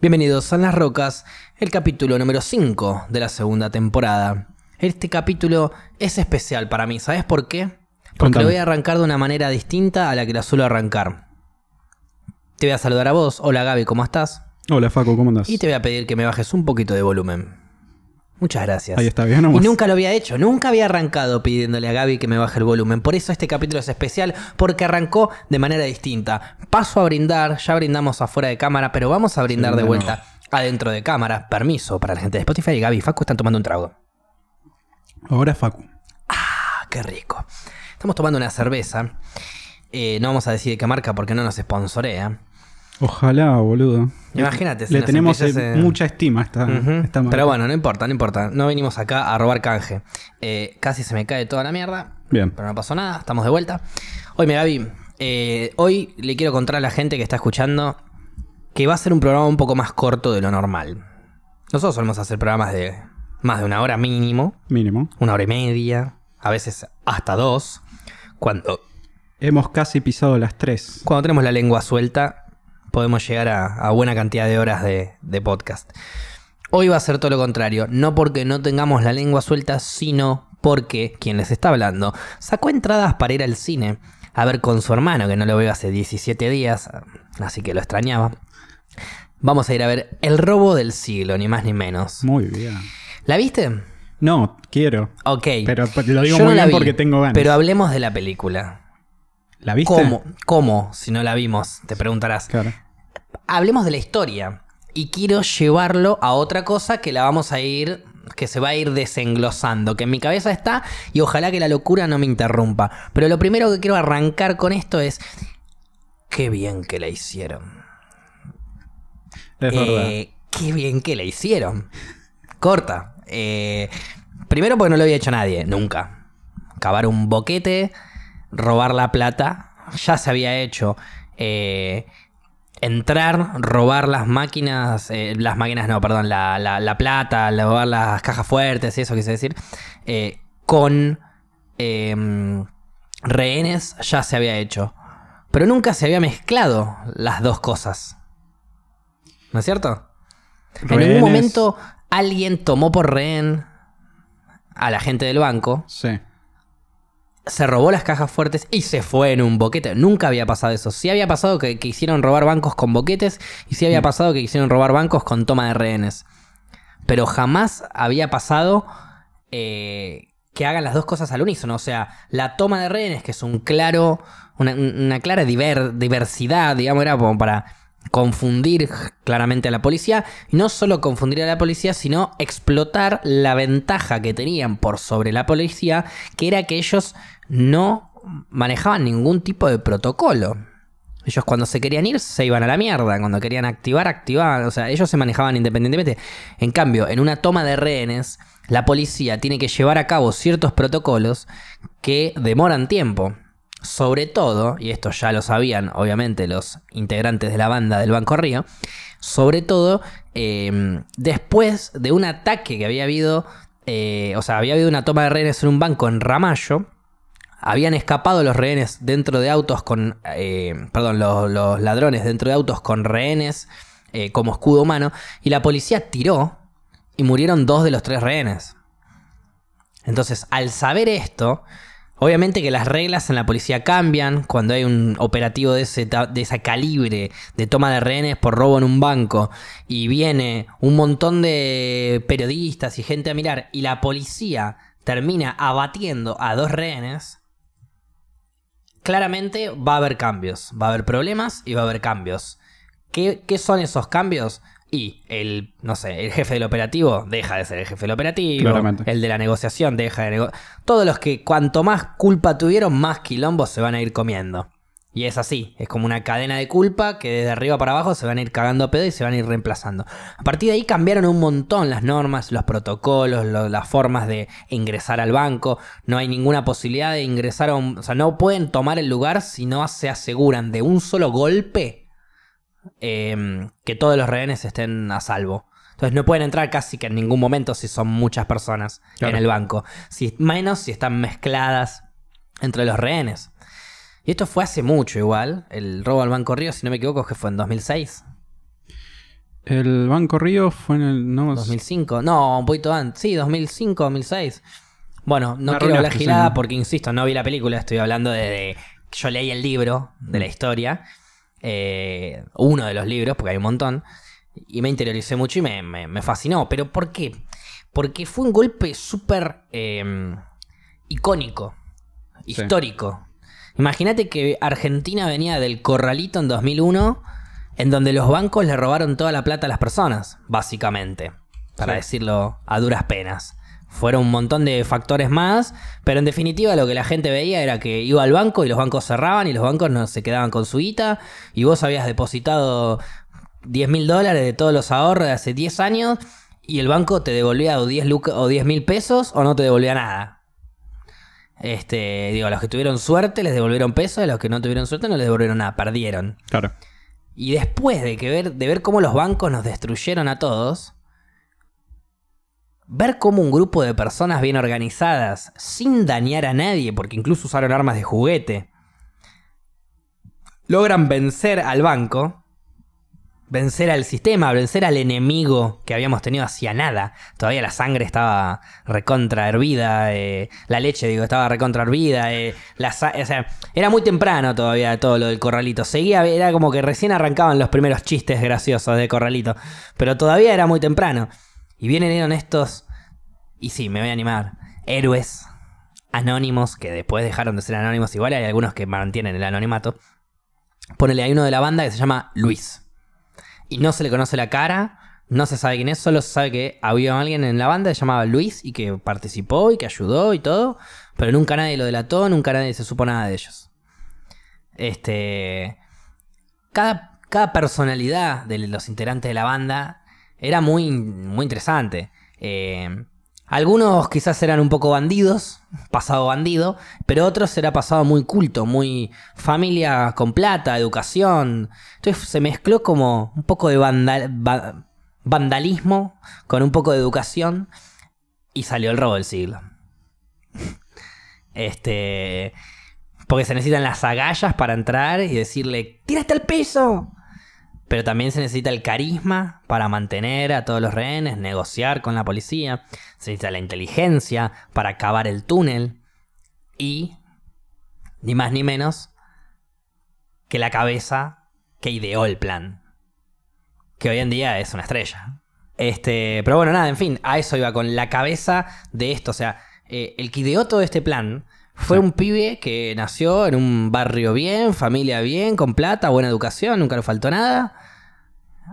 Bienvenidos a Las Rocas, el capítulo número 5 de la segunda temporada. Este capítulo es especial para mí, ¿sabes por qué? Porque Contame. lo voy a arrancar de una manera distinta a la que la suelo arrancar. Te voy a saludar a vos. Hola Gaby, ¿cómo estás? Hola Facu, ¿cómo andás? Y te voy a pedir que me bajes un poquito de volumen. Muchas gracias. Ahí está, bien Y nunca lo había hecho, nunca había arrancado pidiéndole a Gaby que me baje el volumen. Por eso este capítulo es especial, porque arrancó de manera distinta. Paso a brindar, ya brindamos afuera de cámara, pero vamos a brindar Sí, de de vuelta adentro de cámara. Permiso para la gente de Spotify y Gaby y Facu están tomando un trago. Ahora Facu. Ah, qué rico. Estamos tomando una cerveza. Eh, no vamos a decir de qué marca porque no nos sponsorea. Ojalá, boludo. Imagínate Le tenemos eh, mucha estima a esta. Pero bueno, no importa, no importa. No venimos acá a robar canje. Eh, casi se me cae toda la mierda. Bien. Pero no pasó nada, estamos de vuelta. Oye, Gaby, eh, hoy le quiero contar a la gente que está escuchando que va a ser un programa un poco más corto de lo normal. Nosotros solemos hacer programas de más de una hora mínimo, Mínimo. una hora y media, a veces hasta dos. Cuando, Hemos casi pisado las tres. cuando tenemos la lengua suelta, podemos llegar a, a buena cantidad de horas de, de podcast. Hoy va a ser todo lo contrario, no porque no tengamos la lengua suelta, sino porque quien les está hablando sacó entradas para ir al cine a ver con su hermano, que no lo veo hace 17 días, así que lo extrañaba. Vamos a ir a ver El robo del siglo, ni más ni menos. Muy bien. ¿La viste? No, quiero. Ok. Pero lo digo Yo muy no la bien vi, porque tengo ganas. Pero hablemos de la película. ¿La viste? ¿Cómo? ¿Cómo? Si no la vimos, te preguntarás. Claro. hablemos de la historia. Y quiero llevarlo a otra cosa que la vamos a ir. que se va a ir desenglosando. Que en mi cabeza está. Y ojalá que la locura no me interrumpa. Pero lo primero que quiero arrancar con esto es. Qué bien que la hicieron. Es verdad. Eh, qué bien que la hicieron. Corta. Eh, primero porque no lo había hecho nadie, nunca. Cavar un boquete, robar la plata, ya se había hecho. Eh, entrar, robar las máquinas, eh, las máquinas no, perdón, la, la- la plata, robar las cajas fuertes y eso quise decir, eh, con em, rehenes ya se había hecho. Pero nunca se había mezclado las dos cosas. ¿No es cierto? En ningún momento alguien tomó por rehén a la gente del banco, Sí. Se robó las cajas fuertes y se fue en un boquete. Nunca había pasado eso. Sí había pasado que, que hicieron robar bancos con boquetes y sí había pasado que hicieron robar bancos con toma de rehenes. Pero jamás había pasado eh, que hagan las dos cosas al unísono. O sea, la toma de rehenes, que es un claro, una, una clara diver- diversidad, digamos, era como para confundir claramente a la policía. No solo confundir a la policía, sino explotar la ventaja que tenían por sobre la policía, que era que ellos no manejaban ningún tipo de protocolo. Ellos cuando se querían ir se iban a la mierda, cuando querían activar, activaban, o sea, ellos se manejaban independientemente. En cambio, en una toma de rehenes, la policía tiene que llevar a cabo ciertos protocolos que demoran tiempo. Sobre todo, y esto ya lo sabían obviamente los integrantes de la banda del Banco Río, sobre todo eh, después de un ataque que había habido, eh, o sea, había habido una toma de rehenes en un banco en Ramallo, habían escapado los rehenes dentro de autos con. eh, perdón, los, los ladrones dentro de autos con rehenes eh, como escudo humano. Y la policía tiró y murieron dos de los tres rehenes. Entonces, al saber esto, obviamente que las reglas en la policía cambian cuando hay un operativo de ese, de calibre de toma de rehenes por robo en un banco y viene un montón de periodistas y gente a mirar y la policía termina abatiendo a dos rehenes, claramente va a haber cambios, va a haber problemas y va a haber cambios. ¿Qué, qué son esos cambios? Y el, no sé, el jefe del operativo deja de ser el jefe del operativo, Claramente. el de la negociación deja de negociar. Todos los que cuanto más culpa tuvieron, más quilombos se van a ir comiendo. Y es así, es como una cadena de culpa que desde arriba para abajo se van a ir cagando a pedo y se van a ir reemplazando. A partir de ahí cambiaron un montón las normas, los protocolos, lo- las formas de ingresar al banco. No hay ninguna posibilidad de ingresar a un... O sea, no pueden tomar el lugar si no se aseguran de un solo golpe eh, que todos los rehenes estén a salvo. Entonces no pueden entrar casi que en ningún momento si son muchas personas Claro. en el banco. Si, menos si están mezcladas entre los rehenes. Y esto fue hace mucho igual. El robo al Banco Río, si no me equivoco, que fue en 2006. El Banco Río fue en el. No, 2005. No, un poquito antes. Sí, 2005, 2006. Bueno, no quiero hablar gilada porque, insisto, no vi la película. Estoy hablando de... de- yo leí el libro de Mm. la historia. Eh, uno de los libros, porque hay un montón. Y me interioricé mucho y me, me- me fascinó. ¿Pero por qué? Porque fue un golpe súper eh, icónico, Sí. histórico. Imagínate que Argentina venía del corralito en 2001, en donde los bancos le robaron toda la plata a las personas, básicamente, para Sí. decirlo a duras penas. Fueron un montón de factores más, pero en definitiva lo que la gente veía era que iba al banco y los bancos cerraban y los bancos no se quedaban con su guita y vos habías depositado 10 mil dólares de todos los ahorros de hace 10 años y el banco te devolvía o 10 luca- o 10 mil pesos o no te devolvía nada. Este, digo, a los que tuvieron suerte les devolvieron pesos, a los que no tuvieron suerte no les devolvieron nada, perdieron. Claro. Y después de, que ver, de ver cómo los bancos nos destruyeron a todos, ver cómo un grupo de personas bien organizadas, sin dañar a nadie, porque incluso usaron armas de juguete, logran vencer al banco, vencer al sistema, vencer al enemigo que habíamos tenido hacia nada. Todavía la sangre estaba recontra hervida, eh, la leche, digo, estaba recontra hervida. eh, la o sea, era muy temprano todavía todo lo del corralito. Seguía, era como que recién arrancaban los primeros chistes graciosos de corralito. Pero todavía era muy temprano. Y vienen estos, y sí, me voy a animar, héroes anónimos, que después dejaron de ser anónimos igual, hay algunos que mantienen el anonimato. Ponele, hay uno de la banda que se llama Luis. Y no se le conoce la cara, no se sabe quién es, solo se sabe que había alguien en la banda que se llamaba Luis y que participó y que ayudó y todo, pero nunca nadie lo delató, nunca nadie se supo nada de ellos. Este. Cada, cada personalidad de los integrantes de la banda era muy, muy interesante. Eh, algunos quizás eran un poco bandidos, pasado bandido, pero otros era pasado muy culto, muy familia con plata, educación. Entonces se mezcló como un poco de vandal- va- vandalismo con un poco de educación y salió el robo del siglo. Este. Porque se necesitan las agallas para entrar y decirle: ¡Tírate al piso! Pero también se necesita el carisma para mantener a todos los rehenes, negociar con la policía. Se necesita la inteligencia para cavar el túnel. Y, ni más ni menos, que la cabeza que ideó el plan. Que hoy en día es una estrella. Este, pero bueno, nada, en fin, a eso iba con la cabeza de esto. O sea, eh, el que ideó todo este plan fue Sí. un pibe que nació en un barrio bien, familia bien, con plata, buena educación, nunca le faltó nada.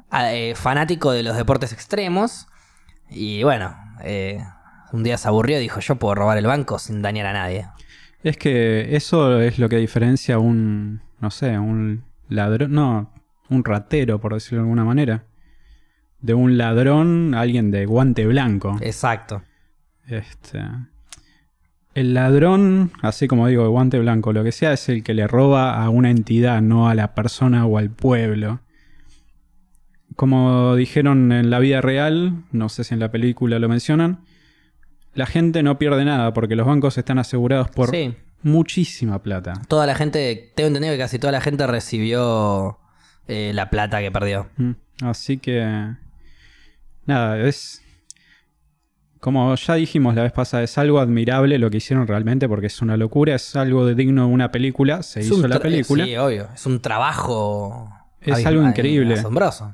Ah, eh, fanático de los deportes extremos. Y bueno, eh, un día se aburrió y dijo: Yo puedo robar el banco sin dañar a nadie. Es que eso es lo que diferencia un, no sé, un ladrón, no, un ratero, por decirlo de alguna manera. De un ladrón, alguien de guante blanco. Exacto. Este. El ladrón, así como digo, de guante blanco, lo que sea, es el que le roba a una entidad, no a la persona o al pueblo. Como dijeron en la vida real, no sé si en la película lo mencionan, la gente no pierde nada porque los bancos están asegurados por Sí. muchísima plata. Toda la gente, tengo entendido que casi toda la gente recibió eh, la plata que perdió. Mm, Así que. Nada, es. Como ya dijimos la vez pasada, es algo admirable lo que hicieron realmente porque es una locura, es algo de digno de una película, se Es hizo la tra- película, Sí, obvio. Es un trabajo. Es algo increíble. Asombroso.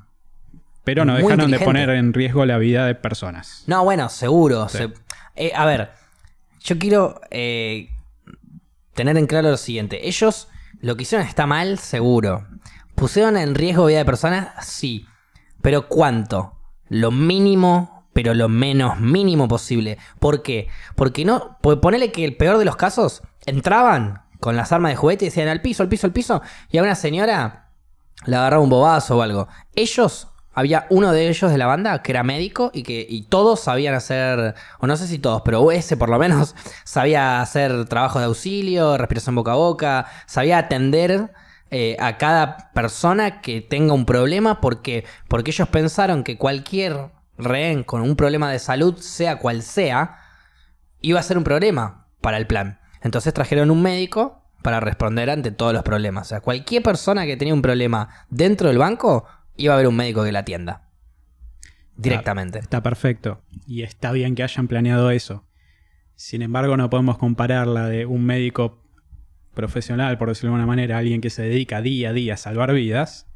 pero no muy dejaron de poner en riesgo la vida de personas. No, bueno, seguro. Sí. se- eh, a ver, yo quiero eh, tener en claro lo siguiente. Ellos lo que hicieron está mal, seguro. ¿Pusieron en riesgo vida de personas? Sí. Pero ¿cuánto? Lo mínimo, pero lo menos mínimo posible. ¿Por qué? Porque no. Porque ponele que el peor de los casos entraban con las armas de juguete y decían al piso, al piso, al piso. Y a una señora le agarraba un bobazo o algo. Ellos, había uno de ellos de la banda que era médico y que y todos sabían hacer, o no sé si todos, pero ese por lo menos sabía hacer trabajos de auxilio, respiración boca a boca, sabía atender eh, a cada persona que tenga un problema porque, porque ellos pensaron que cualquier rehén con un problema de salud, sea cual sea, iba a ser un problema para el plan. Entonces trajeron un médico para responder ante todos los problemas. O sea, cualquier persona que tenía un problema dentro del banco, iba a haber un médico que la atienda. directamente. Está perfecto. Y está bien que hayan planeado eso. Sin embargo, no podemos comparar la de un médico profesional, por decirlo de alguna manera, alguien que se dedica día a día a salvar vidas,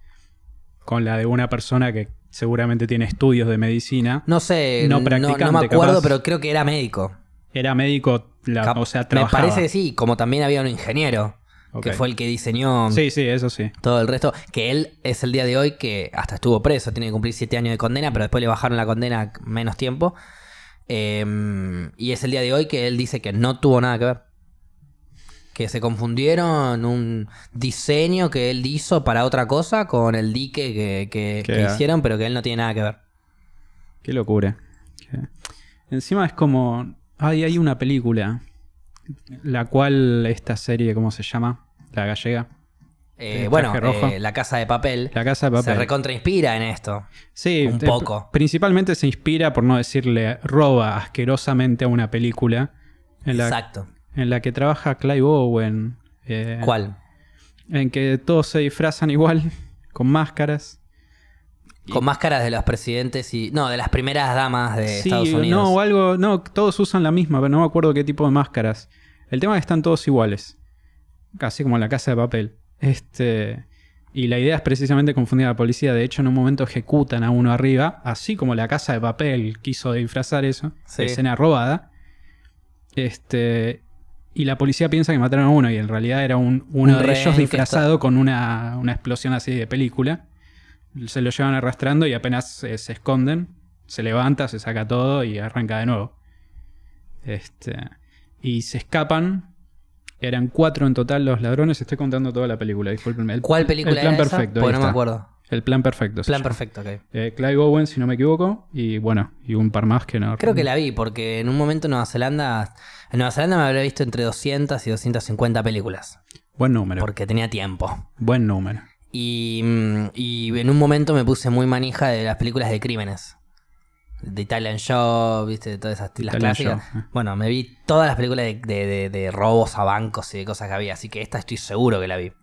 con la de una persona que seguramente tiene estudios de medicina. No sé, No no, practicante, no me acuerdo, capaz. pero creo que era médico. Era médico, la- Cap- o sea, me parece que sí, como también había un ingeniero, que fue el que diseñó Sí, sí, eso sí. todo el resto, que él es el día de hoy que hasta estuvo preso, tiene que cumplir siete años de condena, pero después le bajaron la condena menos tiempo. Eh, y es el día de hoy que él dice que no tuvo nada que ver. Que se confundieron un diseño que él hizo para otra cosa con el dique que, que- hicieron, pero que él no tiene nada que ver. Qué locura. Encima es como. Ay, hay una película. La cual esta serie, ¿cómo se llama? La gallega. Eh, El bueno, eh, La Casa de Papel La casa de se papel. recontrainspira en esto. Sí, un te- poco. Principalmente se inspira, por no decirle, roba asquerosamente a una película en la, Exacto. En la que trabaja Clive Owen. eh, ¿Cuál? En que todos se disfrazan igual, con máscaras. Con máscaras de los presidentes y. No, de las primeras damas de sí, Estados Unidos. no, o algo. No, todos usan la misma, pero no me acuerdo qué tipo de máscaras. El tema es que están todos iguales. Casi como en la casa de papel. Este. Y la idea es precisamente confundir a la policía. De hecho, en un momento ejecutan a uno arriba, así como la casa de papel quiso disfrazar eso. Sí. Escena robada. Este. Y la policía piensa que mataron a uno, y en realidad era un, uno Un de ellos disfrazado con una, una explosión así de película. Se lo llevan arrastrando y apenas eh, se esconden, se levanta, se saca todo y arranca de nuevo. Este. Y se escapan. Eran cuatro en total los ladrones. Estoy contando toda la película, discúlpenme. El, ¿Cuál película el plan era esa? perfecto. Porque no me acuerdo. El plan perfecto. Plan perfecto, ok. Eh, Clive Owen, si no me equivoco. Y bueno, y un par más que no. Creo que la vi, porque en un momento en Nueva Zelanda. En Nueva Zelanda me habría visto entre 200 y 250 películas. Buen número. Porque tenía tiempo. Buen número. Y, mm, y en un momento me puse muy manija de las películas de crímenes. De Italian Job, viste, de todas esas las Italian clásicas. Eh. Bueno, me vi todas las películas de, de- de- de robos a bancos y de cosas que había, así que esta estoy seguro que la vi.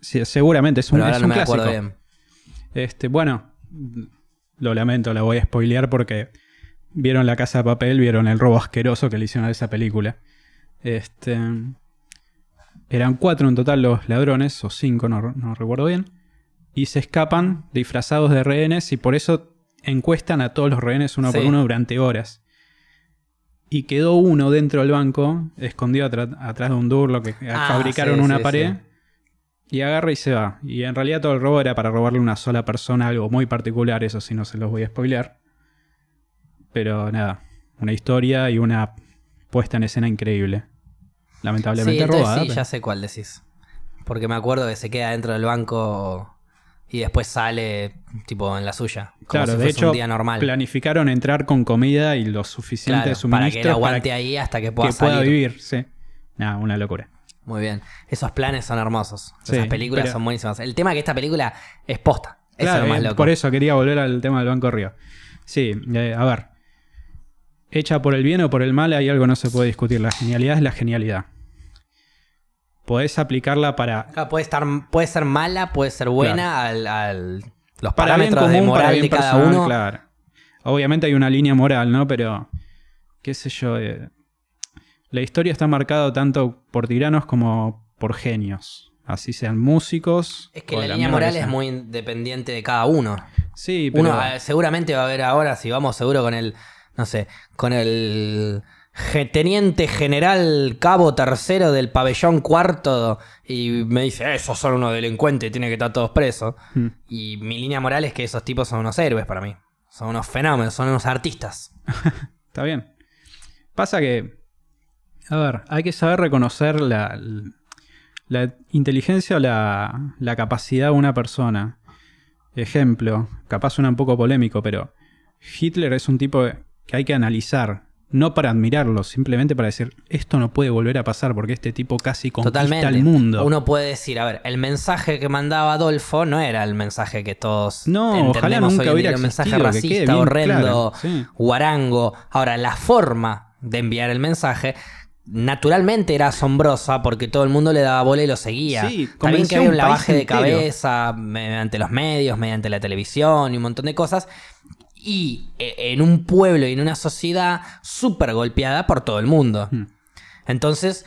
Sí, seguramente es un, Pero ahora es no un me clásico. acuerdo bien. Este, bueno, lo lamento, la voy a spoilear porque vieron la casa de papel, vieron el robo asqueroso que le hicieron a esa película. Este, eran cuatro en total los ladrones, o cinco, no, no recuerdo bien, y se escapan disfrazados de rehenes y por eso encuestan a todos los rehenes uno por uno durante horas. Y quedó uno dentro del banco, escondido atrás de un durlo que Ah, fabricaron sí, una sí, pared. Y agarra y se va. Y en realidad todo el robo era para robarle a una sola persona algo muy particular, eso sí no se los voy a spoilear. Pero nada, una historia y una puesta en escena increíble. Lamentablemente Sí, entonces robada. sí, pero- ya sé cuál decís. Porque me acuerdo que se queda dentro del banco y después sale tipo en la suya. Como Claro, si de fuese hecho, un día normal. planificaron entrar con comida y los suficientes Claro, para que él suministros para aguante que, ahí hasta que pueda pueda salir. vivir. Sí. Nada, una locura. Muy bien. Esos planes son hermosos. Sí, Esas películas pero- son buenísimas. El tema es que esta película es posta. Eso Claro, es lo más eh, loco. por eso quería volver al tema del Banco Río. Sí, eh, a ver. Hecha por el bien o por el mal, hay algo que no se puede discutir. La genialidad es la genialidad. Podés aplicarla para, Claro, puede, estar, puede ser mala, puede ser buena al, al- los para parámetros de común, moral de cada personal, uno. claro. Obviamente hay una línea moral, ¿no? Pero, qué sé yo. eh, la historia está marcada tanto por tiranos como por genios. Así sean músicos. Es que la la línea moral es muy independiente de cada uno. Sí, pero... Uno eh, seguramente va a haber ahora, si vamos seguro con el, no sé, con el teniente general cabo tercero del pabellón cuarto y me dice, esos son unos delincuentes, tienen que estar todos presos. Hmm. Y mi línea moral es que esos tipos son unos héroes para mí. Son unos fenómenos, son unos artistas. Está bien. Pasa que, a ver, hay que saber reconocer la, la inteligencia o la, la capacidad de una persona. Ejemplo, capaz suena un poco polémico, pero Hitler es un tipo que hay que analizar. No para admirarlo, simplemente para decir, esto no puede volver a pasar porque este tipo casi conquista Totalmente. el mundo. Uno puede decir, a ver, el mensaje que mandaba Adolfo no era el mensaje que todos No, entendemos ojalá hoy nunca en hubiera un mensaje que racista, horrendo, claro, sí. guarango. Ahora, la forma de enviar el mensaje naturalmente era asombrosa porque todo el mundo le daba bola y lo seguía. Sí, También que había un lavaje de cabeza mediante los medios, mediante la televisión y un montón de cosas. y eh, en un pueblo y en una sociedad súper golpeada por todo el mundo. Hmm. Entonces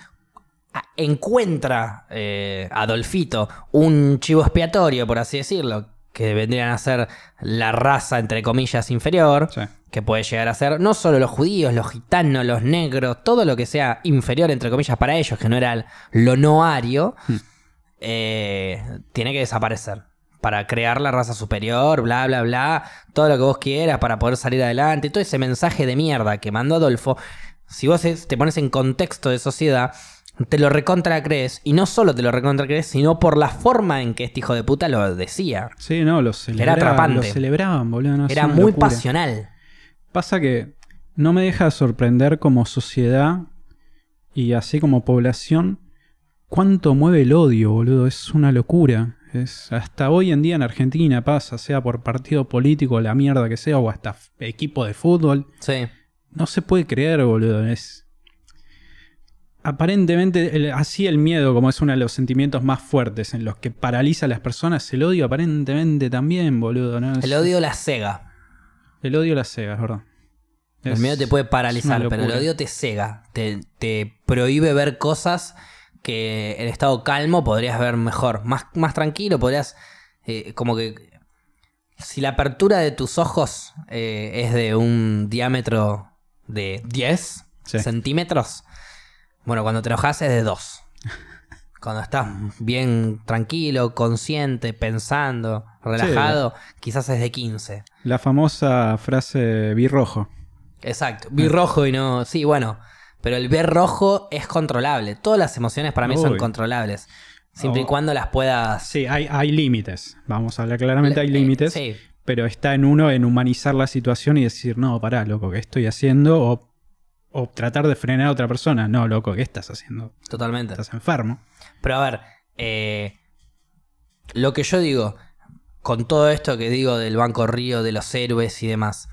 encuentra eh, Adolfito un chivo expiatorio, por así decirlo, que vendrían a ser la raza, entre comillas, inferior, Sí. que puede llegar a ser no solo los judíos, los gitanos, los negros, todo lo que sea inferior, entre comillas, para ellos, que no era lo no ario, Hmm. eh, tiene que desaparecer. Para crear la raza superior, bla, bla, bla, todo lo que vos quieras para poder salir adelante, todo ese mensaje de mierda que mandó Adolfo, si vos te pones en contexto de sociedad, te lo recontra crees, y no solo te lo recontra crees, sino por la forma en que este hijo de puta lo decía. Sí, no, lo celebraban. atrapante. Lo celebraban, boludo. no, Era muy locura. pasional. Pasa que no me deja de sorprender como sociedad y así como población cuánto mueve el odio, boludo. Es una locura. Es, hasta hoy en día en Argentina pasa, sea por partido político, la mierda que sea, o hasta equipo de fútbol. Sí. No se puede creer, boludo. Es. Aparentemente, el- así el miedo, como es uno de los sentimientos más fuertes en los que paraliza a las personas, el odio aparentemente también, boludo. ¿no? Es- El odio la cega. El odio la cega, es verdad. El miedo te puede paralizar, pero el odio te cega. Te, te prohíbe ver cosas que en estado calmo podrías ver mejor. Más, más tranquilo, podrías. eh, como que. Si la apertura de tus ojos eh, es de un diámetro de 10 Sí. centímetros, bueno, cuando te enojas es de 2. Cuando estás bien tranquilo, consciente, pensando, relajado, quizás es de 15. La famosa frase vi rojo. Exacto. Vi rojo y no. Sí, bueno. Pero el ver rojo es controlable. Todas las emociones para mí son controlables. Siempre y Oh. cuando las puedas. Sí, hay, hay límites. Vamos a hablar claramente, hay límites. Sí, Pero está en uno en humanizar la situación y decir, no, pará, loco, ¿qué estoy haciendo? O, o tratar de frenar a otra persona. No, loco, ¿qué estás haciendo? totalmente. Estás enfermo. Pero a ver, eh, lo que yo digo, con todo esto que digo del Banco Río, de los héroes y demás,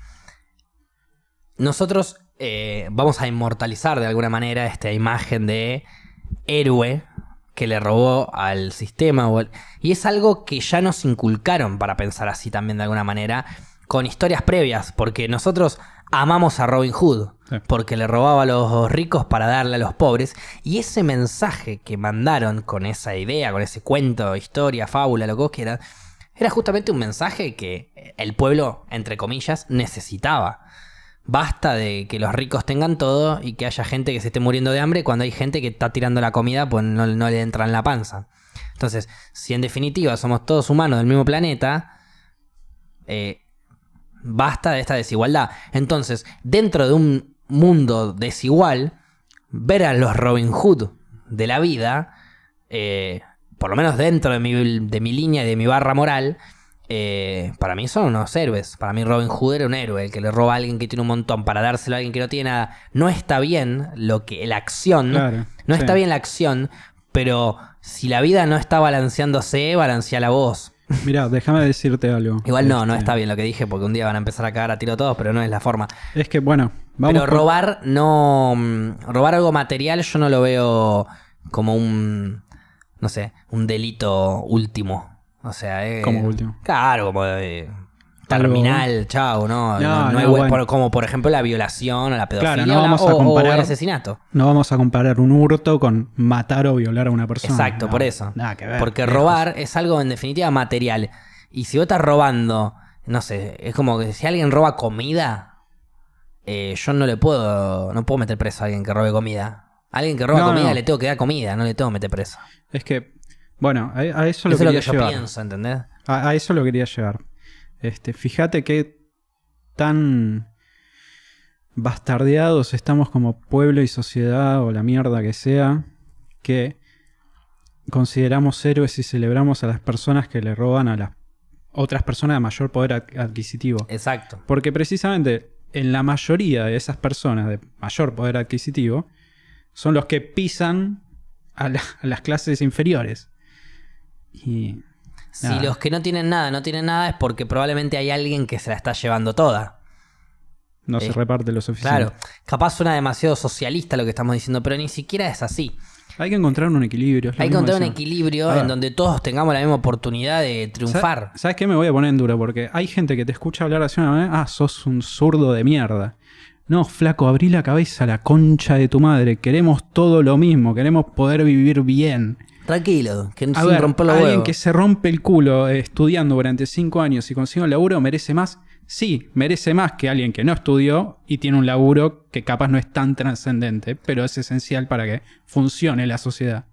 nosotros eh, vamos a inmortalizar de alguna manera esta imagen de héroe que le robó al sistema. Y es algo que ya nos inculcaron para pensar así también de alguna manera, con historias previas, porque nosotros amamos a Robin Hood, Sí. porque le robaba a los ricos para darle a los pobres, y ese mensaje que mandaron con esa idea, con ese cuento, historia, fábula, lo que vos quieras, era justamente un mensaje que el pueblo, entre comillas, necesitaba. Basta de que los ricos tengan todo y que haya gente que se esté muriendo de hambre cuando hay gente que está tirando la comida pues no, no le entra en la panza. Entonces, si en definitiva somos todos humanos del mismo planeta, eh, basta de esta desigualdad. Entonces, dentro de un mundo desigual, ver a los Robin Hood de la vida, eh, por lo menos dentro de mi, de mi línea y de mi barra moral, eh, para mí son unos héroes. Para mí Robin Hood era un héroe, el que le roba a alguien que tiene un montón para dárselo a alguien que no tiene nada. No está bien lo que la acción, Claro. no sí. está bien la acción, pero si la vida no está balanceándose, balancea la voz. Mirá, déjame decirte algo. Igual no, no Este, está bien lo que dije, porque un día van a empezar a cagar a tiro todos, pero no es la forma. Es que, bueno, vamos pero con- robar no. mm, Robar algo material yo no lo veo como un. No sé, un delito último. O sea, eh, Como último. Claro, como de. Terminal, chao, no. No, No, hay bueno. por- como por ejemplo la violación o la pedofilia Claro, o a el asesinato. No vamos a comparar un hurto con matar o violar a una persona. Exacto, por eso. Nada que ver. Porque lejos. robar es algo en definitiva material. Y si vos estás robando, no sé, es como que si alguien roba comida, eh, yo no le puedo, no puedo meter preso a alguien que robe comida. A alguien que roba No, comida no. le tengo que dar comida, no le tengo que meter preso. Es que, bueno, a, a eso Eso lo es lo quería que yo llevar. pienso, ¿entendés? A, a eso lo quería llevar. Este, fíjate qué tan bastardeados estamos como pueblo y sociedad o la mierda que sea, que consideramos héroes y celebramos a las personas que le roban a las otras personas de mayor poder ad- adquisitivo. Exacto. Porque precisamente en la mayoría de esas personas de mayor poder adquisitivo son los que pisan a, la- a las clases inferiores. Y Si Nada. los que no tienen nada no tienen nada es porque probablemente hay alguien que se la está llevando toda. No se reparte lo suficiente. Claro, capaz suena demasiado socialista lo que estamos diciendo, pero ni siquiera es así. Hay que encontrar un equilibrio. Hay que encontrar un equilibrio en donde todos tengamos la misma oportunidad de triunfar. Sa- ¿Sabes qué? Me voy a poner en duro porque hay gente que te escucha hablar así una manera. Ah, sos un zurdo de mierda. No, flaco, abrí la cabeza, la concha de tu madre. Queremos todo lo mismo. Queremos poder vivir bien. Tranquilo, que A sin ver, romper los alguien huevos. que se rompe el culo eh, estudiando durante cinco años y consigue un laburo merece más. Sí, merece más que alguien que no estudió y tiene un laburo que capaz no es tan trascendente, pero es esencial para que funcione la sociedad.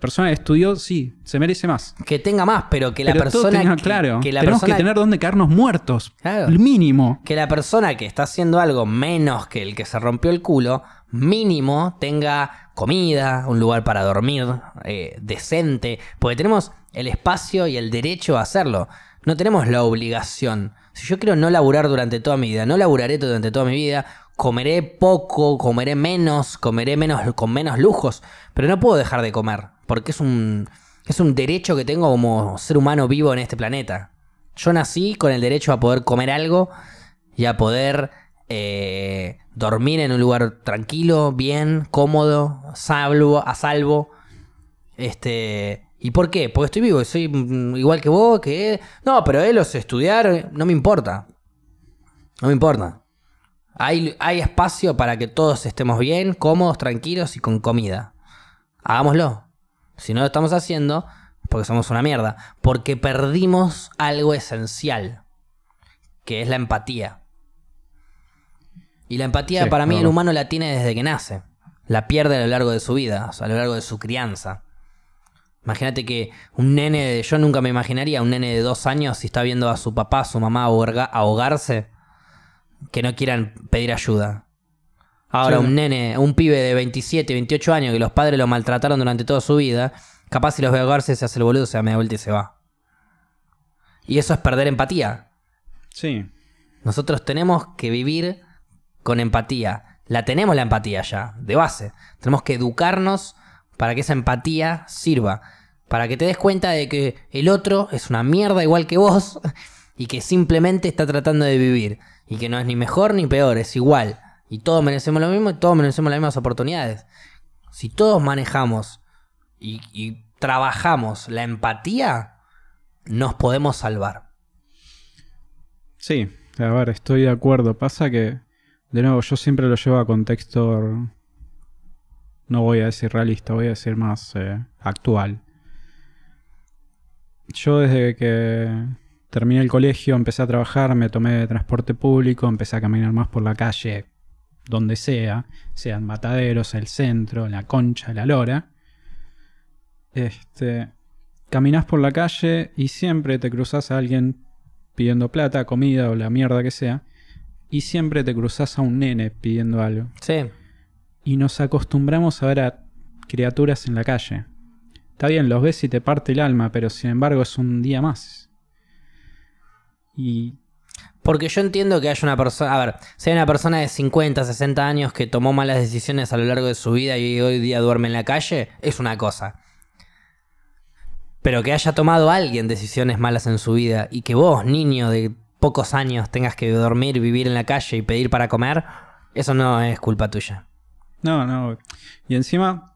Persona que estudió, sí, se merece más. Que tenga más, pero que la pero persona. tenga que, claro. que la Tenemos persona que tener donde caernos muertos. Claro. El mínimo. que la persona que está haciendo algo menos que el que se rompió el culo, mínimo tenga comida, un lugar para dormir eh, decente, porque tenemos el espacio y el derecho a hacerlo. No tenemos la obligación. Si yo quiero no laburar durante toda mi vida, no laburaré durante toda mi vida, comeré poco, comeré menos, comeré menos con menos lujos, pero no puedo dejar de comer, porque es un es un derecho que tengo como ser humano vivo en este planeta. Yo nací con el derecho a poder comer algo y a poder eh, dormir en un lugar tranquilo, bien, cómodo, salvo, a salvo. Este, ¿y por qué? Porque estoy vivo, soy mm, igual que vos, que. No, pero él os estudiar, no me importa. No me importa. Hay, hay espacio para que todos estemos bien, cómodos, tranquilos y con comida. Hagámoslo. Si no lo estamos haciendo, porque somos una mierda. Porque perdimos algo esencial, que es la empatía. Y la empatía Sí, para mí el humano la tiene desde que nace. La pierde a lo largo de su vida, o sea, a lo largo de su crianza. Imagínate que un nene, de- yo nunca me imaginaría un nene de dos años si está viendo a su papá, a su mamá ahoga- ahogarse, que no quieran pedir ayuda. Ahora, Sí. un nene, un pibe de 27, 28 años que los padres lo maltrataron durante toda su vida, capaz si los ve ahogarse se hace el boludo, se da media vuelta y se va. Y eso es perder empatía. Sí. Nosotros tenemos que vivir con empatía. La tenemos la empatía ya, de base. Tenemos que educarnos para que esa empatía sirva. Para que te des cuenta de que el otro es una mierda igual que vos y que simplemente está tratando de vivir. Y que no es ni mejor ni peor, es igual. Y todos merecemos lo mismo y todos merecemos las mismas oportunidades. Si todos manejamos y, trabajamos la empatía, nos podemos salvar. Sí, a ver, estoy de acuerdo. Pasa que, de nuevo, yo siempre lo llevo a contexto, no voy a decir realista, voy a decir más eh, actual. Yo desde que terminé el colegio empecé a trabajar, me tomé transporte público, empecé a caminar más por la calle, donde sea, sean mataderos, el centro, la concha, la lora. Este, caminás por la calle y siempre te cruzas a alguien pidiendo plata, comida o la mierda que sea, y siempre te cruzas a un nene pidiendo algo. Sí, Y nos acostumbramos a ver a criaturas en la calle. Está bien, los ves y te parte el alma, pero sin embargo es un día más. Y Porque yo entiendo que haya una persona, a ver, si hay una persona de 50, 60 años que tomó malas decisiones a lo largo de su vida y hoy día duerme en la calle, es una cosa. Pero que haya tomado alguien decisiones malas en su vida y que vos, niño de pocos años, tengas que dormir, vivir en la calle y pedir para comer, eso no es culpa tuya. No, no. Y encima,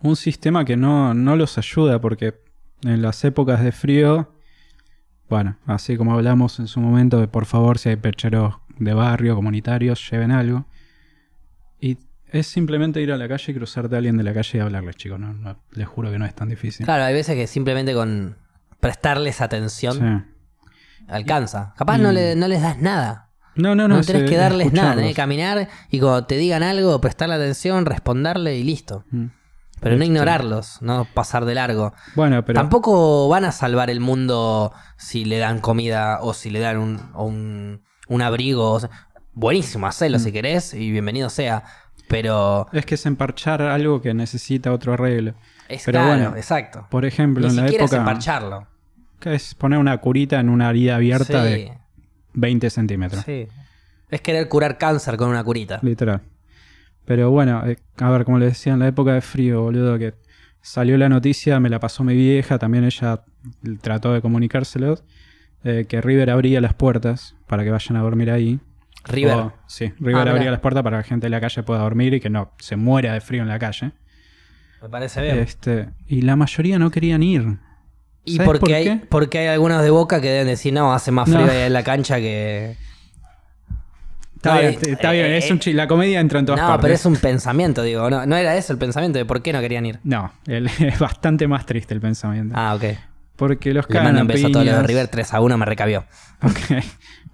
un sistema que no, no los ayuda porque en las épocas de frío, bueno, así como hablamos en su momento de por favor si hay percheros de barrio, comunitarios, lleven algo. Y es simplemente ir a la calle y cruzarte a alguien de la calle y hablarles, chicos. No, no- les juro que no es tan difícil. Claro, hay veces que simplemente con prestarles atención Sí. Alcanza. Capaz no, le- no les das nada. No, no, No, no. tenés que darles nada, escucharlos. tenés que caminar y cuando te digan algo, prestarle atención, responderle y listo. Mm. Pero no Este. ignorarlos, no pasar de largo. Bueno, pero. Tampoco van a salvar el mundo si le dan comida o si le dan un, un, un abrigo. o sea, buenísimo, hacelo Mm. si querés y bienvenido sea. Pero Es que es emparchar algo que necesita otro arreglo. es Pero claro, bueno, exacto. Por ejemplo, Ni en la siquiera es época. emparcharlo. Que es poner una curita en una herida abierta Sí, de 20 centímetros. sí. Es querer curar cáncer con una curita. Literal. Pero bueno, eh, a ver, como les decía, en la época de frío, boludo, que salió la noticia, me la pasó mi vieja, también ella trató de comunicárselos, eh, que River abría las puertas para que vayan a dormir ahí. River. O- sí, River Ah, abría las puertas para que la gente de la calle pueda dormir y que no se muera de frío en la calle. Me parece bien. Este, y la mayoría no querían ir. Y ¿sabes porque, por hay, qué? porque hay algunos de Boca que deben decir, no, hace más frío No. en la cancha que... Está No, bien, eh, está bien, eh, es un chi- la comedia entra en todas No, partes. pero es un pensamiento, digo. No, no era eso el pensamiento de por qué no querían ir. No, el- es bastante más triste el pensamiento. Ah, ok. Porque los cagan a un a todos los de piñas. River 3 a 1, me recabió. Ok.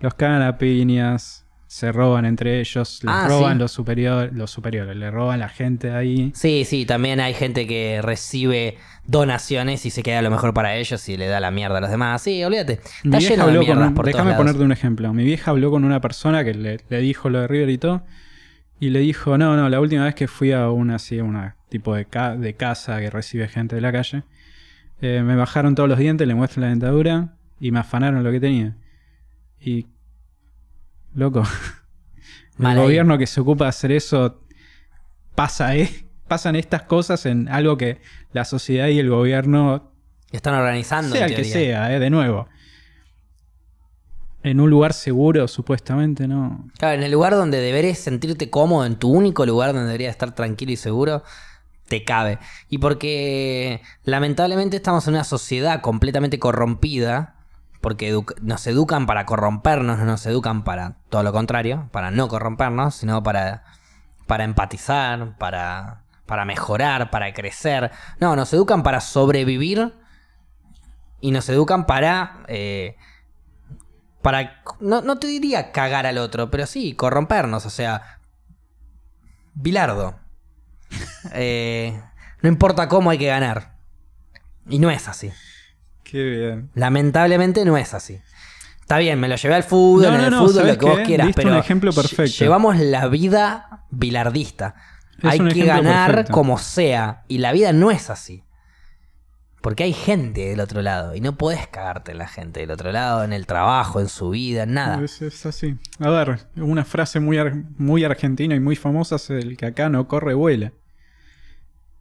Los cagan a piñas, se roban entre ellos, les Ah, roban sí. los, superior, los superiores, le roban la gente de ahí. Sí, sí, también hay gente que recibe donaciones y se queda lo mejor para ellos y le da la mierda a los demás. Sí, olvídate. Está lleno de mierdas un- por Déjame ponerte un ejemplo. Mi vieja habló con una persona que le, le dijo lo de River y todo. Y le dijo, no, no, la última vez que fui a una así, una tipo de, ca- de casa que recibe gente de la calle, eh, me bajaron todos los dientes, le muestro la dentadura y me afanaron lo que tenía. Y. Loco. El gobierno que se ocupa de hacer eso pasa, ¿eh? Pasan estas cosas en algo que la sociedad y el gobierno Están organizando. sea el que sea, eh, de nuevo. En un lugar seguro, supuestamente, ¿no? Claro, en el lugar donde deberías sentirte cómodo, en tu único lugar donde deberías estar tranquilo y seguro, te cabe. Y porque lamentablemente estamos en una sociedad completamente corrompida, porque nos educan para corrompernos, no nos educan para todo lo contrario, para no corrompernos, sino para, para empatizar, para, para mejorar, para crecer. No, nos educan para sobrevivir y nos educan para... eh, para, no, no te diría cagar al otro, pero sí, corrompernos, o sea, Bilardo. Eh, no importa cómo hay que ganar. Y no es así. Qué bien. Lamentablemente no es así. Está bien, me lo llevé al fútbol, No, en el no, fútbol, ¿sabes lo que vos quieras, Diste pero un ejemplo perfecto. llevamos la vida bilardista. Es hay que ganar perfecto. como sea. Y la vida no es así. Porque hay gente del otro lado. Y no podés cagarte en la gente del otro lado, en el trabajo, en su vida, en nada. Es, es así. A ver, una frase muy, ar- muy argentina y muy famosa es el que acá no corre, vuela.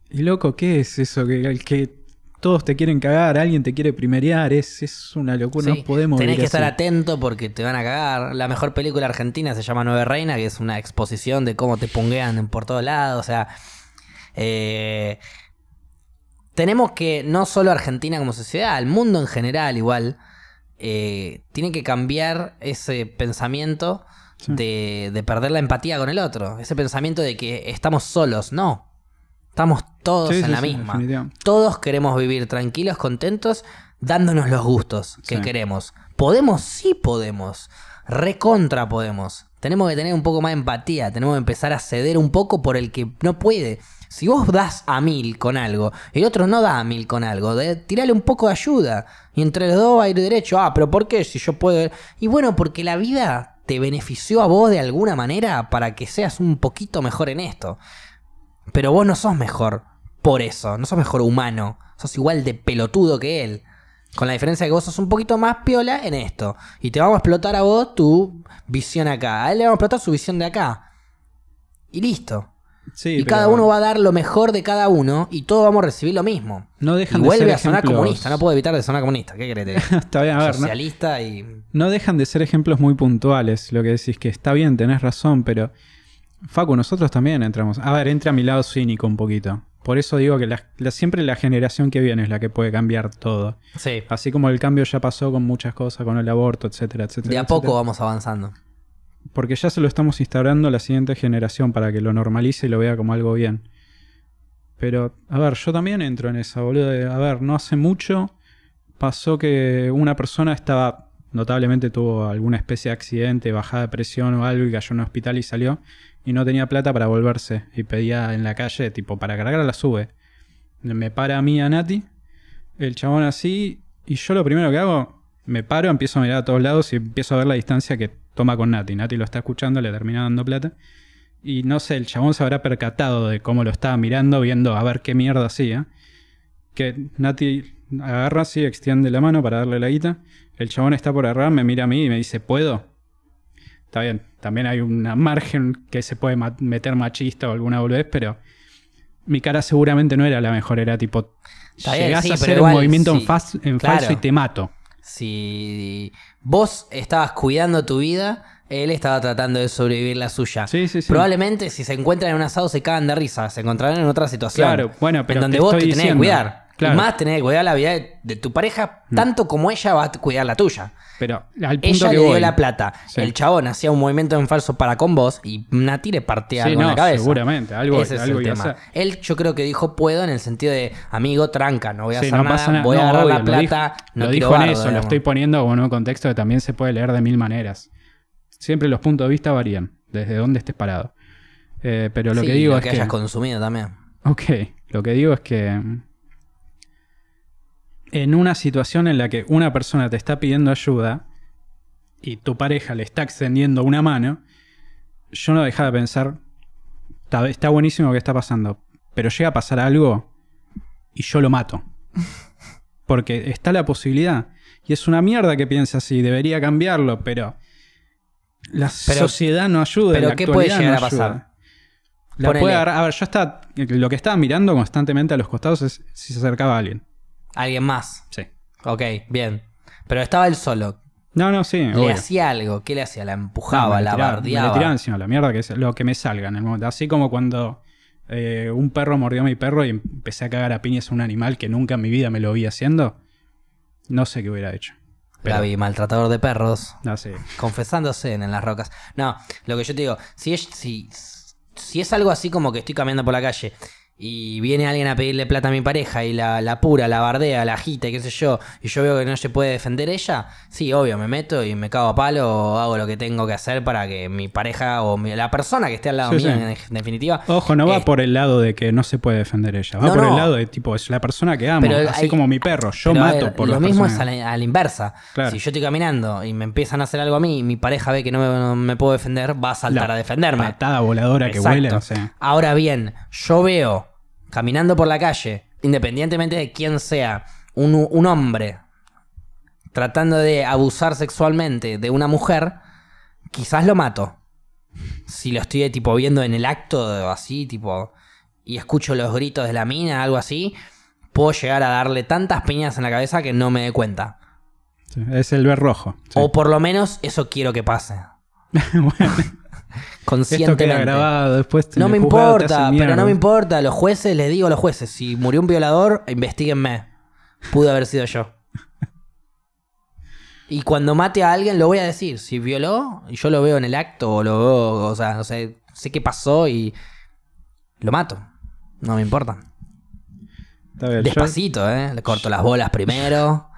Y loco, ¿qué es eso? Que, el que todos te quieren cagar, alguien te quiere primerear, es, es una locura, Sí, no podemos Tenés que estar así. atento porque te van a cagar. La mejor película argentina se llama Nueve Reina, que es una exposición de cómo te punguean por todos lados. O sea, eh, tenemos que, no solo Argentina como sociedad, el mundo en general igual, eh, tiene que cambiar ese pensamiento Sí. de, de perder la empatía con el otro. Ese pensamiento de que estamos solos. No. Estamos todos Sí, en sí, la misma. Todos queremos vivir tranquilos, contentos, dándonos los gustos que queremos. ¿Podemos? Sí podemos. Recontra podemos. Tenemos que tener un poco más de empatía. Tenemos que empezar a ceder un poco por el que no puede. Si vos das a mil con algo y el otro no da a mil con algo, de, tirale un poco de ayuda. Y entre los dos va a ir derecho. Ah, pero ¿por qué? Si yo puedo. Y bueno, porque la vida te benefició a vos de alguna manera para que seas un poquito mejor en esto. Pero vos no sos mejor por eso, no sos mejor humano, sos igual de pelotudo que él. Con la diferencia que vos sos un poquito más piola en esto. Y te vamos a explotar a vos tu visión acá. A él le vamos a explotar su visión de acá. Y listo. Sí, y cada uno va a dar lo mejor de cada uno y todos vamos a recibir lo mismo. No Y dejan de vuelve ser a sonar ejemplos- comunista, no puedo evitar de sonar comunista. ¿Qué diga? Está bien, a ver, no, Socialista y... no dejan de ser ejemplos muy puntuales. Lo que decís que está bien, tenés razón, pero. Facu, nosotros también entramos. A ver, entra a mi lado cínico un poquito. Por eso digo que la- la- siempre la generación que viene es la que puede cambiar todo. Sí. Así como el cambio ya pasó con muchas cosas, con el aborto, etcétera, etcétera. De a etcétera. poco vamos avanzando. Porque ya se lo estamos instaurando a la siguiente generación para que lo normalice y lo vea como algo bien. Pero, a ver, yo también entro en esa, boludo. de, a ver, no hace mucho pasó que una persona estaba, notablemente tuvo alguna especie de accidente, bajada de presión o algo y cayó en un hospital y salió. Y no tenía plata para volverse. Y pedía en la calle, tipo, para cargar la sube. Me para a mí, a Nati, el chabón así, y yo lo primero que hago, me paro, empiezo a mirar a todos lados y empiezo a ver la distancia que toma con Nati. Nati lo está escuchando, le termina dando plata. Y no sé, el chabón se habrá percatado de cómo lo estaba mirando, viendo a ver qué mierda hacía. Que Nati agarra así, extiende la mano para darle la guita. El chabón está por agarrar, me mira a mí y me dice, ¿puedo? Está bien, también hay una margen que se puede ma- meter machista o alguna boludez, pero mi cara seguramente no era la mejor, era tipo, Está bien, llegás sí, a hacer igual, un movimiento en, en claro. falso y te mato. Si vos estabas cuidando tu vida, Él estaba tratando de sobrevivir la suya. Sí, sí, sí. Probablemente si se encuentran en un asado se cagan de risa. Se encontrarán en otra situación. Claro, bueno, pero En donde te vos te tenés que cuidar. Claro. Mm. Y más tenés que cuidar la vida de, de tu pareja, tanto como ella va a cuidar la tuya. Pero al punto Ella que le dio la plata. Sí. El chabón hacía un movimiento en falso para con vos y Nati le partía Sí, algo en la cabeza. seguramente, algo- Ese es algo el tema. hacer. Él yo creo que dijo puedo en el sentido de amigo tranca, no voy a Sí, hacer no nada, pasa nada. voy a agarrar obvio, la lo plata, dijo- no lo dijo en eso, lo estoy poniendo como en un contexto que también se puede leer de mil maneras. Siempre los puntos de vista varían, desde dónde estés parado. Eh, pero lo que digo lo es que que. hayas consumido también. Ok, lo que digo es que. En una situación en la que una persona te está pidiendo ayuda y tu pareja le está extendiendo una mano, yo no dejaba de pensar. Está, está buenísimo lo que está pasando, pero llega a pasar algo y yo lo mato. Porque está la posibilidad. Y es una mierda que piensa así, debería cambiarlo, pero la Pero- sociedad no ayuda. pero la ¿qué puede llegar no a pasar? ayuda. La Ponele. puede agarrar- A ver, yo estaba. Lo que estaba mirando constantemente a los costados es si se acercaba alguien. Alguien más. Sí. Ok, bien. Pero estaba él solo. No, no, sí. Le obvio. hacía algo. ¿Qué le hacía? La No, empujaba, me la tiraba- Me bardeaba. le tiraba encima la mierda que es lo que me salga en el momento. Así como cuando eh, un perro mordió a mi perro y empecé a cagar a piñas a un animal que nunca en mi vida me lo vi haciendo. No sé qué hubiera hecho. Pero, Gaby, maltratador de perros. no sé. confesándose en, en las rocas. No, lo que yo te digo, si es, si, si es algo así como que estoy caminando por la calle y viene alguien a pedirle plata a mi pareja y la, la pura, la bardea, la agita y qué sé yo, y yo veo que no se puede defender ella, sí, obvio, me meto y me cago a palo o hago lo que tengo que hacer para que mi pareja o mi- la persona que esté al lado Sí, mío, sí. en, definitiva. Ojo, no va eh, por el lado de que no se puede defender ella. Va No, por no. el lado de tipo, es la persona que amo. Pero así hay- como mi perro. Yo Pero, mato ver, por Lo mismo es personas. a la, a la inversa. Claro. Si yo estoy caminando y me empiezan a hacer algo a mí y mi pareja ve que no me, no me puedo defender, va a saltar La a defenderme. Patada voladora que huele. Ahora bien, yo veo caminando por la calle, independientemente de quién sea, un, un hombre tratando de abusar sexualmente de una mujer, quizás lo mato. Si lo estoy tipo viendo en el acto así, tipo, y escucho los gritos de la mina, algo así, puedo llegar a darle tantas piñas en la cabeza que no me dé cuenta. Sí, Es el ver rojo. sí. O por lo menos eso quiero que pase. Bueno, esto Conscientemente. queda grabado. Después No me importa, pero no me importa. Los jueces, les digo a los jueces, si murió un violador, investiguenme. Pudo haber sido yo. Y cuando mate a alguien, lo voy a decir. Si violó, y yo lo veo en el acto, o lo veo, o sea, no sé, sé qué pasó y lo mato. No me importa. Está bien, yo- Despacito, ¿eh? Le corto las bolas primero.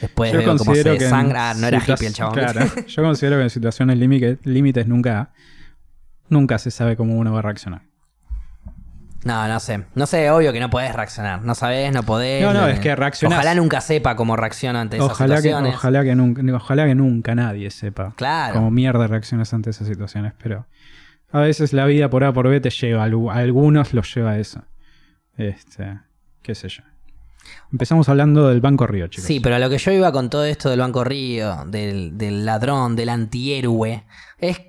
Después Yo veo cómo se desangra. No era hippie el chabón. Claro, yo considero que en situaciones límite- límites nunca, nunca se sabe cómo uno va a reaccionar. No, no sé. No sé, obvio que no podés reaccionar. No sabés, no podés. No, no, eh, es que reaccionás. Ojalá nunca sepa cómo reacciona ante esas Ojalá que, situaciones. ojalá, que nunca, ojalá que nunca nadie sepa Claro. cómo mierda reaccionas ante esas situaciones, pero a veces la vida por A por B te lleva, a algunos los lleva a eso. Este, qué sé yo. Empezamos hablando del Banco Río, chicos. Sí, pero a lo que yo iba con todo esto del Banco Río, del, del ladrón, del antihéroe, es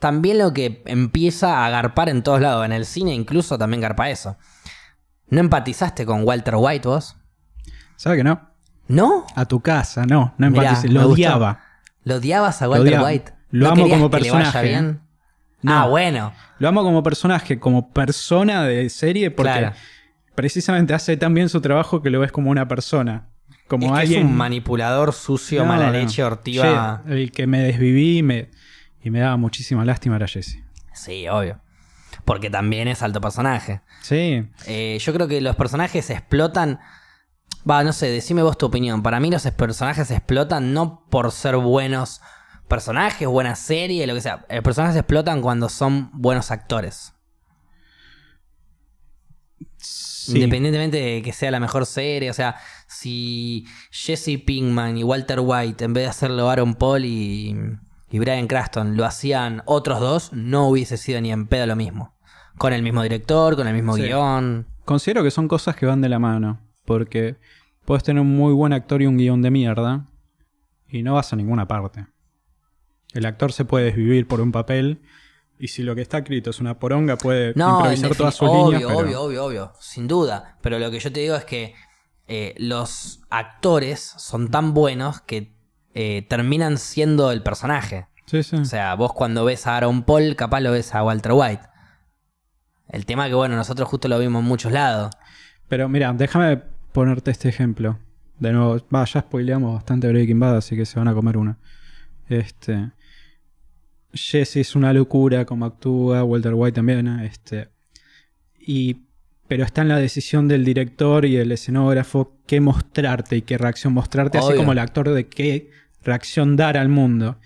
también lo que empieza a garpar en todos lados. En el cine incluso también garpa eso. ¿No empatizaste con Walter White vos? ¿Sabe que no? ¿No? A tu casa, no, no Mirá, me lo gustó. odiaba. ¿Lo odiabas a Lo Walter odiaba. White? Lo ¿No amo como que le vaya personaje, ¿eh? bien? No. Ah, bueno. Lo amo como personaje, como persona de serie, porque Claro. precisamente hace tan bien su trabajo que lo ves como una persona. Como es que alguien. es un manipulador sucio, No, mala leche, ortiva. El que me desviví me, y me daba muchísima lástima era Jesse. Sí, obvio. Porque también es alto personaje. Sí, Eh, yo creo que los personajes explotan. Va, no sé, decime vos tu opinión. Para mí los personajes explotan no por ser buenos personajes, buena serie, lo que sea. Los personajes explotan cuando son buenos actores. sí. Independientemente de que sea la mejor serie. O sea, si Jesse Pinkman y Walter White, en vez de hacerlo Aaron Paul y, y Brian Cranston, lo hacían otros dos, no hubiese sido ni en pedo lo mismo. Con el mismo director, con el mismo Sí. guion. Considero que son cosas que van de la mano. Porque puedes tener un muy buen actor y un guion de mierda. Y no vas a ninguna parte. El actor se puede desvivir por un papel. Y si lo que está escrito es una poronga, puede No, improvisar todas sus obvio, líneas. pero- obvio, obvio, obvio, sin duda. Pero lo que yo te digo es que eh, los actores son tan buenos que eh, terminan siendo el personaje. Sí, sí. O sea, vos cuando ves a Aaron Paul, capaz lo ves a Walter White. El tema que, bueno, nosotros justo lo vimos en muchos lados. Pero mira, déjame ponerte este ejemplo. De nuevo, va, ya spoileamos bastante Breaking Bad, así que se van a comer una. Este. Jesse es una locura como actúa, Walter White también, este. Y. Pero está en la decisión del director y el escenógrafo qué mostrarte y qué reacción mostrarte, así como el actor de qué reacción dar al mundo.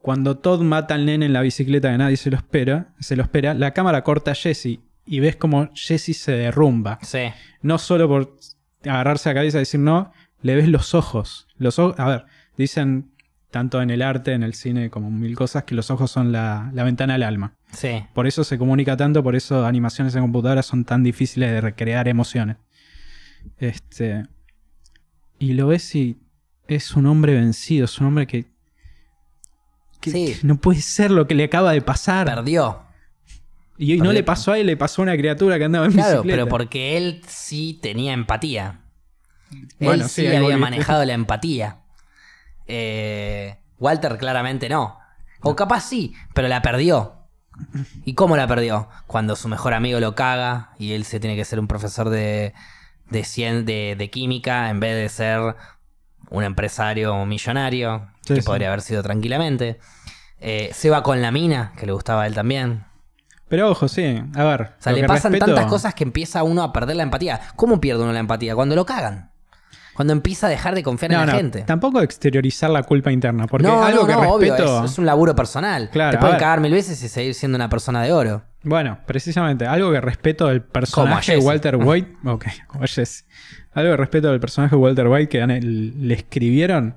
Cuando Todd mata al nene en la bicicleta que nadie se lo espera, se lo espera, la cámara corta a Jesse y ves como Jesse se derrumba Sí. no solo por agarrarse a la cabeza y decir no, le ves los ojos. Los ojos, a ver, dicen tanto en el arte, en el cine, como mil cosas, que los ojos son la, la ventana al alma. Sí. Por eso se comunica tanto, por eso animaciones en computadora son tan difíciles de recrear emociones. Este. Y lo ves y es un hombre vencido, es un hombre que. que- Sí. que no puede ser lo que le acaba de pasar. Perdió. y no perdió. le pasó a él, le pasó a una criatura que andaba en Claro, bicicleta. pero porque él sí tenía empatía. Bueno, él sí, había manejado la empatía. Eh, Walter claramente no. O capaz sí, pero la perdió. ¿Y cómo la perdió? Cuando su mejor amigo lo caga y él se tiene que ser un profesor de, de, cien- de, de química en vez de ser un empresario millonario, Sí, que sí. podría haber sido tranquilamente. Eh, se va con la mina, que le gustaba a él también. Pero ojo, sí, a ver. O sea, le pasan respeto- tantas cosas que empieza uno a perder la empatía. ¿Cómo pierde uno la empatía? Cuando lo cagan. Cuando empieza a dejar de confiar No, en la no, gente. tampoco exteriorizar la culpa interna, porque no, algo que no, obvio, respeto. es, es un laburo personal. Claro, Te pueden cagar mil veces y seguir siendo una persona de oro. Bueno, precisamente, algo que respeto del personaje de. Walter White. ok, como Jesse. Algo que respeto del personaje de Walter White que le escribieron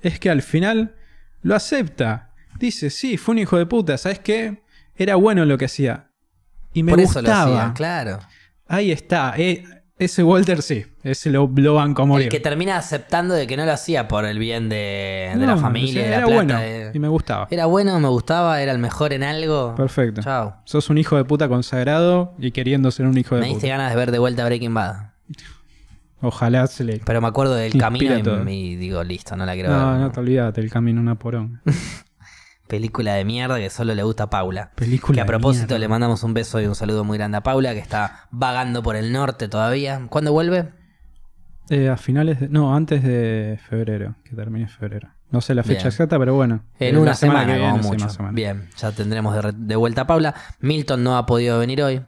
es que al final lo acepta. Dice, sí, fue un hijo de puta, ¿sabes qué? Era bueno en lo que hacía. Y me Por eso lo gustaba. hacía, claro. Ahí está. eh, ese Walter sí, ese lo, lo banco a morir. El que termina aceptando de que no lo hacía por el bien de, de No, la familia, de la plata. bueno de- y me gustaba. Era bueno, me gustaba, era el mejor en algo. Perfecto. Chao. Sos un hijo de puta consagrado y queriendo ser un hijo de Me diste puta. ganas de ver de vuelta Breaking Bad. Ojalá se le. Pero me acuerdo del camino y, todo. y digo, listo, no la quiero No, ver. no te olvidaste, el camino una porón. Película de mierda que solo le gusta a Paula. Película Que a propósito le mandamos un beso y un saludo muy grande a Paula, que está vagando por el norte todavía. ¿Cuándo vuelve? Eh, a finales de. No, antes de febrero, que termine febrero. No sé la fecha Bien. exacta, pero bueno. En Eh, una semana, que viene, como sí, mucho. menos. Bien, ya tendremos de, de vuelta a Paula. Milton no ha podido venir hoy.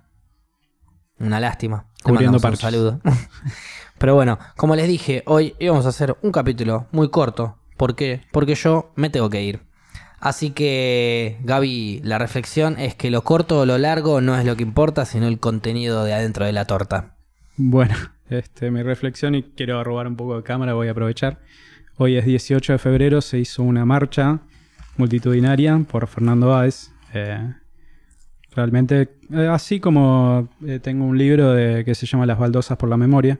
Una lástima. Le Cubriendo mandamos un saludo. Pero bueno, como les dije, hoy íbamos a hacer un capítulo muy corto. ¿Por qué? Porque yo me tengo que ir. Así que, Gaby, la reflexión es que lo corto o lo largo no es lo que importa, sino el contenido de adentro de la torta. Bueno, este, mi reflexión y quiero robar un poco de cámara, voy a aprovechar. Hoy es 18 de febrero, se hizo una marcha multitudinaria por Fernando Báez. Eh, realmente, eh, así como eh, tengo un libro de, que se llama Las baldosas por la memoria,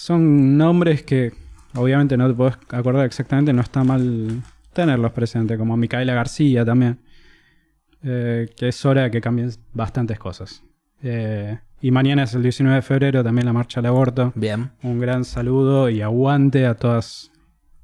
son nombres que obviamente no te podés acordar exactamente, no está mal tenerlos presentes, como Micaela García también, eh, que es hora de que cambien bastantes cosas. Eh, y mañana es el 19 de febrero, también la marcha al aborto. Bien. Un gran saludo y aguante a todas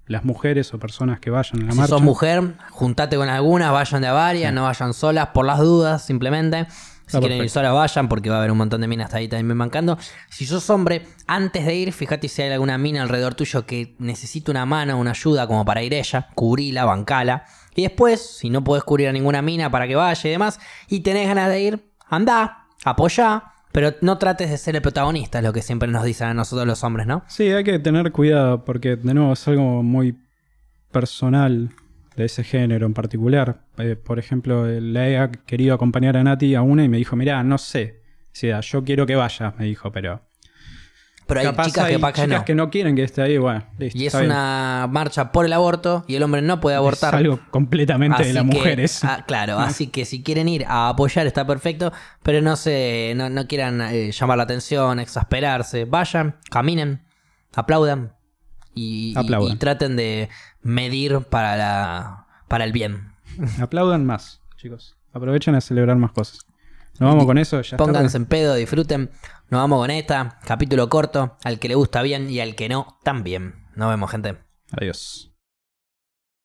las mujeres o personas que vayan a la Si marcha. sos mujer, juntate con alguna, vayan de a varias, no vayan solas por las dudas, simplemente. Si quieren ir solas, vayan, porque va a haber un montón de minas ahí también bancando. Si sos hombre, antes de ir, fíjate si hay alguna mina alrededor tuyo que necesita una mano, una ayuda como para ir ella, cubrila, bancala. Y después, si no podés cubrir a ninguna mina para que vaya y demás, y tenés ganas de ir, andá, apoyá, pero no trates de ser el protagonista, es lo que siempre nos dicen a nosotros los hombres, ¿no? Sí, hay que tener cuidado porque de nuevo es algo muy personal de ese género en particular. Eh, por ejemplo, le he querido acompañar a Nati a una y me dijo, mirá, no sé. O sea, yo quiero que vaya, me dijo, pero... Pero hay capaz chicas hay que capaz que chicas no. que no quieren que esté ahí, bueno, listo. Y es bien. una marcha por el aborto y el hombre no puede abortar. Es algo completamente de las que- mujeres. ah, claro, así que si quieren ir a apoyar está perfecto, pero no se, no, no quieran eh, llamar la atención, exasperarse. Vayan, caminen, aplaudan y, y- Aplaudan. y traten de medir para la para el bien. Aplaudan más, chicos. Aprovechen a celebrar más cosas. Nos vamos con eso, ya. Pónganse en pedo, disfruten. Nos vamos con esta, capítulo corto, al que le gusta bien y al que no, también. Nos vemos, gente. Adiós.